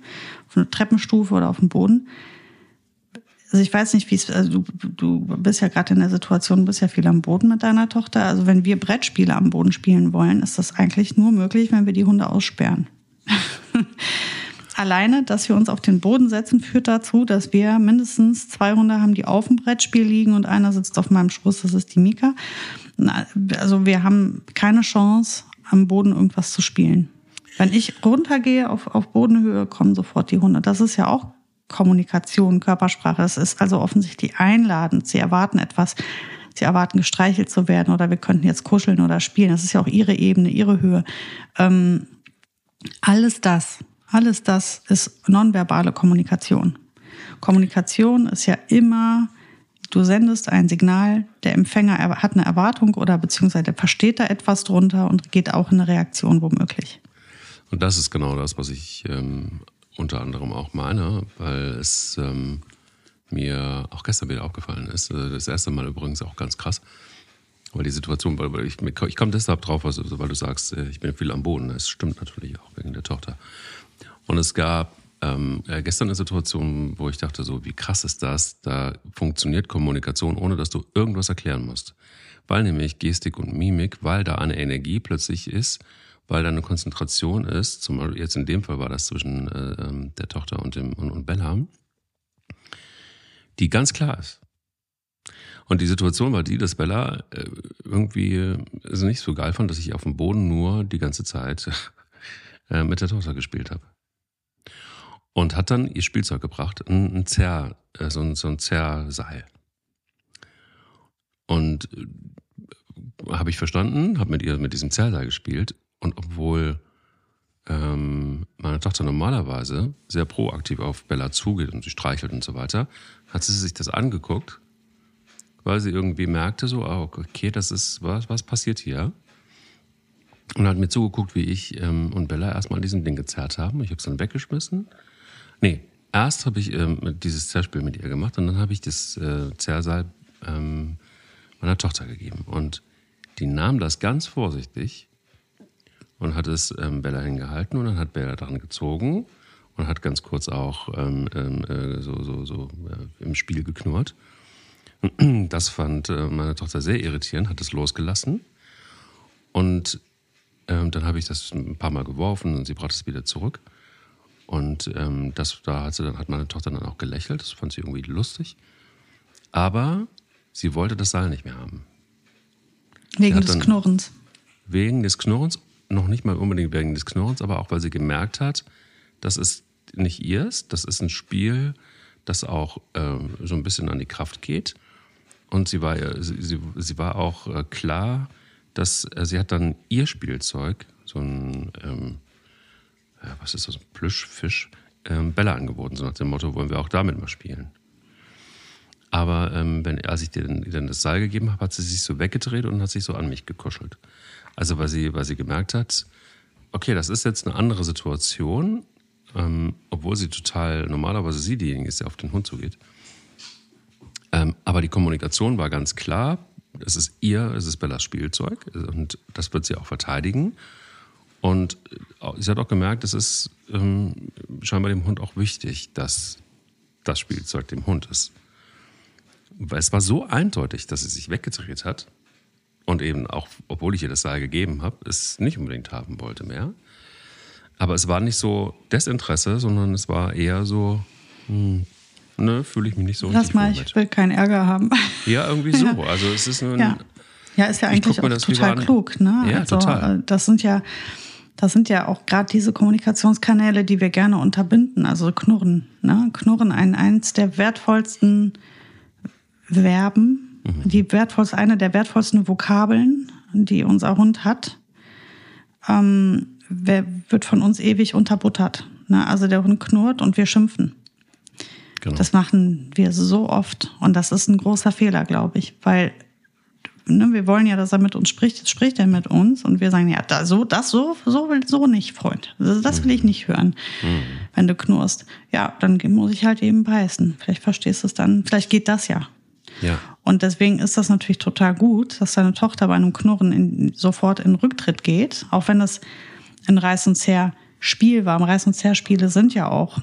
auf eine Treppenstufe oder auf dem Boden, also ich weiß nicht, wie es, also du, du bist ja gerade in der Situation, bist ja viel am Boden mit deiner Tochter. Also wenn wir Brettspiele am Boden spielen wollen, ist das eigentlich nur möglich, wenn wir die Hunde aussperren. Alleine, dass wir uns auf den Boden setzen, führt dazu, dass wir mindestens zwei Hunde haben, die auf dem Brettspiel liegen und einer sitzt auf meinem Schoß, das ist die Mika. Also wir haben keine Chance, am Boden irgendwas zu spielen. Wenn ich runtergehe auf, auf Bodenhöhe, kommen sofort die Hunde. Das ist ja auch Kommunikation, Körpersprache. Das ist also offensichtlich einladend. Sie erwarten etwas. Sie erwarten gestreichelt zu werden oder wir könnten jetzt kuscheln oder spielen. Das ist ja auch ihre Ebene, ihre Höhe. Ähm, alles das, alles das ist nonverbale Kommunikation. Kommunikation ist ja immer, du sendest ein Signal, der Empfänger hat eine Erwartung oder beziehungsweise versteht da etwas drunter und geht auch in eine Reaktion womöglich. Und das ist genau das, was ich ähm, unter anderem auch meine, weil es ähm, mir auch gestern wieder aufgefallen ist. Äh, das erste Mal übrigens auch ganz krass. Weil die Situation, weil ich, ich komme deshalb drauf, weil du sagst, äh, ich bin viel am Boden. Das stimmt natürlich auch wegen der Tochter. Und es gab ähm, äh, gestern eine Situation, wo ich dachte, so, wie krass ist das? Da funktioniert Kommunikation, ohne dass du irgendwas erklären musst. Weil nämlich Gestik und Mimik, weil da eine Energie plötzlich ist, weil da eine Konzentration ist, zum Beispiel jetzt in dem Fall war das zwischen äh, ähm, der Tochter und, dem, und, und Bella, die ganz klar ist. Und die Situation war die, dass Bella äh, irgendwie also nicht so geil fand, dass ich auf dem Boden nur die ganze Zeit äh, mit der Tochter gespielt habe und hat dann ihr Spielzeug gebracht, ein, Zerr, äh, so ein, so ein Zerrseil. Und äh, habe ich verstanden, habe mit ihr mit diesem Zerrseil gespielt und obwohl ähm, meine Tochter normalerweise sehr proaktiv auf Bella zugeht und sie streichelt und so weiter, hat sie sich das angeguckt, weil sie irgendwie merkte so, oh, okay, das ist, was, was passiert hier? Und hat mir zugeguckt, wie ich ähm, und Bella erstmal an diesem Ding gezerrt haben. Ich habe es dann weggeschmissen Nee, erst habe ich ähm, dieses Zerrspiel mit ihr gemacht und dann habe ich das äh, Zerrseil ähm, meiner Tochter gegeben. Und die nahm das ganz vorsichtig und hat es ähm, Bella hingehalten und dann hat Bella daran gezogen und hat ganz kurz auch ähm, ähm äh, so, so, so äh, im Spiel geknurrt. Das fand äh, meine Tochter sehr irritierend, hat es losgelassen. Und ähm, dann habe ich das ein paar Mal geworfen und sie brachte es wieder zurück. Und ähm, das, da hat, sie dann, hat meine Tochter dann auch gelächelt, das fand sie irgendwie lustig. Aber sie wollte das Seil nicht mehr haben. Wegen des Knurrens. Wegen des Knurrens, noch nicht mal unbedingt wegen des Knurrens, aber auch weil sie gemerkt hat, das ist nicht ihrs, das ist ein Spiel, das auch ähm, so ein bisschen an die Kraft geht. Und sie war, sie, sie, war auch äh, klar, dass äh, sie hat dann ihr Spielzeug, so ein ähm, ja, was ist das, ein Plüschfisch, ähm, Bälle angeboten, so nach dem Motto, wollen wir auch damit mal spielen. Aber ähm, wenn, als ich dir dann das Seil gegeben habe, hat sie sich so weggedreht und hat sich so an mich gekuschelt. Also weil sie, weil sie gemerkt hat, okay, das ist jetzt eine andere Situation, ähm, obwohl sie total normalerweise sie diejenige ist, der auf den Hund zugeht. Ähm, aber die Kommunikation war ganz klar, es ist ihr, es ist Bellas Spielzeug und das wird sie auch verteidigen. Und äh, sie hat auch gemerkt, es ist ähm, scheinbar dem Hund auch wichtig, dass das Spielzeug dem Hund ist. Weil es war so eindeutig, dass sie sich weggedreht hat und eben auch, obwohl ich ihr das Seil gegeben habe, es nicht unbedingt haben wollte mehr. Aber es war nicht so Desinteresse, sondern es war eher so, hm, ne, fühle ich mich nicht so Lass mal, ich will keinen Ärger haben. Ja, irgendwie so. Ja. Also es ist nur ja. ja, ist ja eigentlich auch total klug. Ne? Ja, also, total. Äh, das sind ja das sind ja auch gerade diese Kommunikationskanäle, die wir gerne unterbinden, also Knurren. Ne? Knurren, ein, eins der wertvollsten Verben, mhm. die wertvollste, eine der wertvollsten Vokabeln, die unser Hund hat, ähm, wird von uns ewig unterbuttert. Ne? Also der Hund knurrt und wir schimpfen. Genau. Das machen wir so oft und das ist ein großer Fehler, glaube ich, weil ne, wir wollen ja, dass er mit uns spricht, jetzt spricht er mit uns und wir sagen, ja, da, so, das so, so will, so nicht, Freund. Das, das will ich nicht hören, mhm. wenn du knurrst. Ja, dann muss ich halt eben beißen. Vielleicht verstehst du es dann, vielleicht geht das ja. Ja. Und deswegen ist das natürlich total gut, dass deine Tochter bei einem Knurren in, sofort in Rücktritt geht, auch wenn das ein Reiß- und Zehr-Spiel war. Reiß- und Zehr-Spiele sind ja auch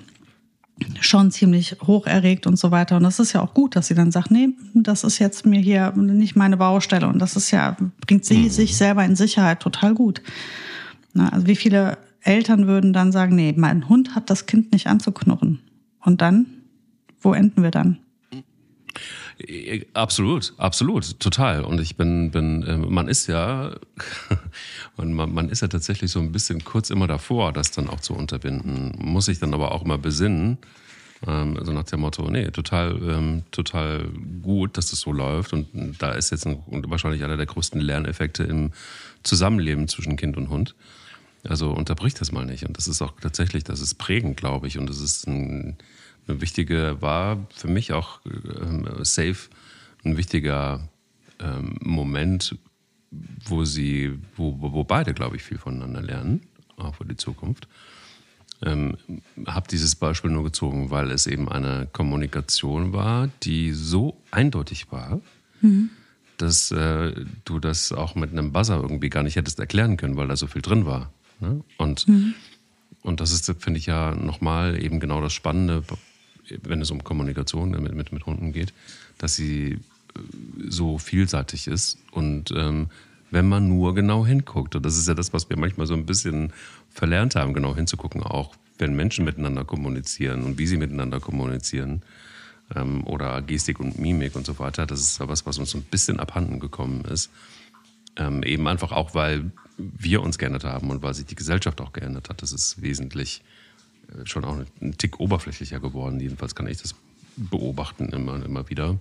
schon ziemlich hoch erregt und so weiter. Und das ist ja auch gut, dass sie dann sagt, nee, das ist jetzt mir hier nicht meine Baustelle. Und das ist ja, bringt sie mhm. sich selber in Sicherheit total gut. Na, also wie viele Eltern würden dann sagen, nee, mein Hund hat das Kind nicht anzuknurren. Und dann, wo enden wir dann? Absolut, absolut, total. Und ich bin, bin, ähm, man ist ja, man, man ist ja tatsächlich so ein bisschen kurz immer davor, das dann auch zu unterbinden. Muss sich dann aber auch immer besinnen. Ähm, also nach dem Motto, nee, total, ähm, total gut, dass das so läuft. Und da ist jetzt ein, wahrscheinlich einer der größten Lerneffekte im Zusammenleben zwischen Kind und Hund. Also unterbrich das mal nicht. Und das ist auch tatsächlich, das ist prägend, glaube ich. Und das ist ein, eine wichtige, war für mich auch äh, safe ein wichtiger ähm, Moment, wo sie, wo, wo beide, glaube ich, viel voneinander lernen, auch für die Zukunft. Ähm, habe dieses Beispiel nur gezogen, weil es eben eine Kommunikation war, die so eindeutig war, mhm. dass äh, du das auch mit einem Buzzer irgendwie gar nicht hättest erklären können, weil da so viel drin war. Ne? Und mhm Und das ist, finde ich ja nochmal eben genau das Spannende, wenn es um Kommunikation mit, mit, mit Hunden geht, dass sie so vielseitig ist und ähm, wenn man nur genau hinguckt. Und das ist ja das, was wir manchmal so ein bisschen verlernt haben, genau hinzugucken, auch wenn Menschen miteinander kommunizieren und wie sie miteinander kommunizieren ähm, oder Gestik und Mimik und so weiter. Das ist ja was, was uns so ein bisschen abhanden gekommen ist. Ähm, eben einfach auch, weil wir uns geändert haben und weil sich die Gesellschaft auch geändert hat. Das ist wesentlich äh, schon auch ein Tick oberflächlicher geworden. Jedenfalls kann ich das beobachten immer, immer wieder.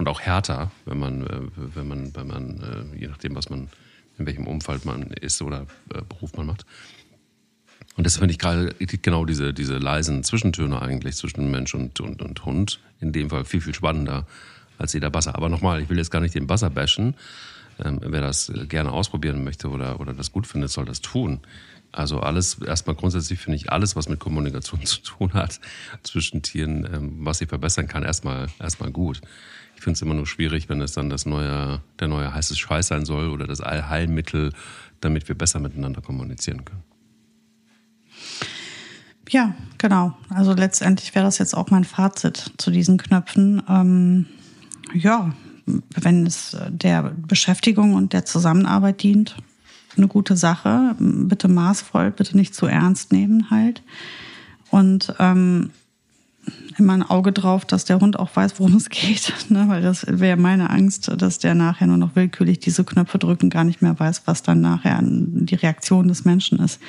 Und auch härter, wenn man, äh, wenn man, wenn man, äh, je nachdem, was man, in welchem Umfeld man ist oder Beruf man macht. Und das finde ich gerade genau diese, diese leisen Zwischentöne eigentlich zwischen Mensch und, und, und Hund in dem Fall viel, viel spannender als jeder Basser. Aber nochmal, ich will jetzt gar nicht den Basser bashen. Ähm, wer das gerne ausprobieren möchte oder, oder das gut findet, soll das tun. Also alles, erstmal grundsätzlich finde ich alles, was mit Kommunikation zu tun hat zwischen Tieren, ähm, was sie verbessern kann, erstmal, erstmal gut. Ich finde es immer nur schwierig, wenn es dann das neue, der neue heiße Scheiß sein soll oder das Allheilmittel, damit wir besser miteinander kommunizieren können. Ja, genau. Also letztendlich wäre das jetzt auch mein Fazit zu diesen Knöpfen. Ähm, ja, wenn es der Beschäftigung und der Zusammenarbeit dient, eine gute Sache. Bitte maßvoll, bitte nicht zu ernst nehmen halt. Und ähm, immer ein Auge drauf, dass der Hund auch weiß, worum es geht. Ne? Weil das wäre meine Angst, dass der nachher nur noch willkürlich diese Knöpfe drücken, gar nicht mehr weiß, was dann nachher die Reaktion des Menschen ist.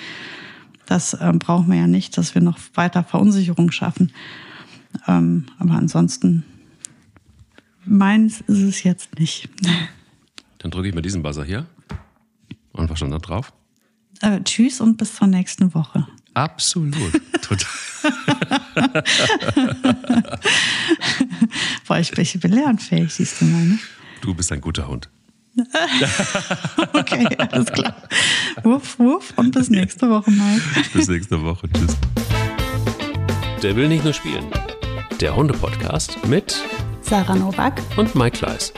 Das ähm, brauchen wir ja nicht, dass wir noch weiter Verunsicherung schaffen. Ähm, aber ansonsten Meins ist es jetzt nicht. Dann drücke ich mir diesen Buzzer hier. Und was stand da drauf? Äh, tschüss und bis zur nächsten Woche. Absolut. Total. Boah, ich bin belehrungsfähig, siehst du mal, ne? Du bist ein guter Hund. okay, alles klar. Wuff, wuff und bis nächste Woche, Mike. Bis nächste Woche. Tschüss. Der will nicht nur spielen. Der Hunde-Podcast mit Sarah Novak und Mike Kleiss.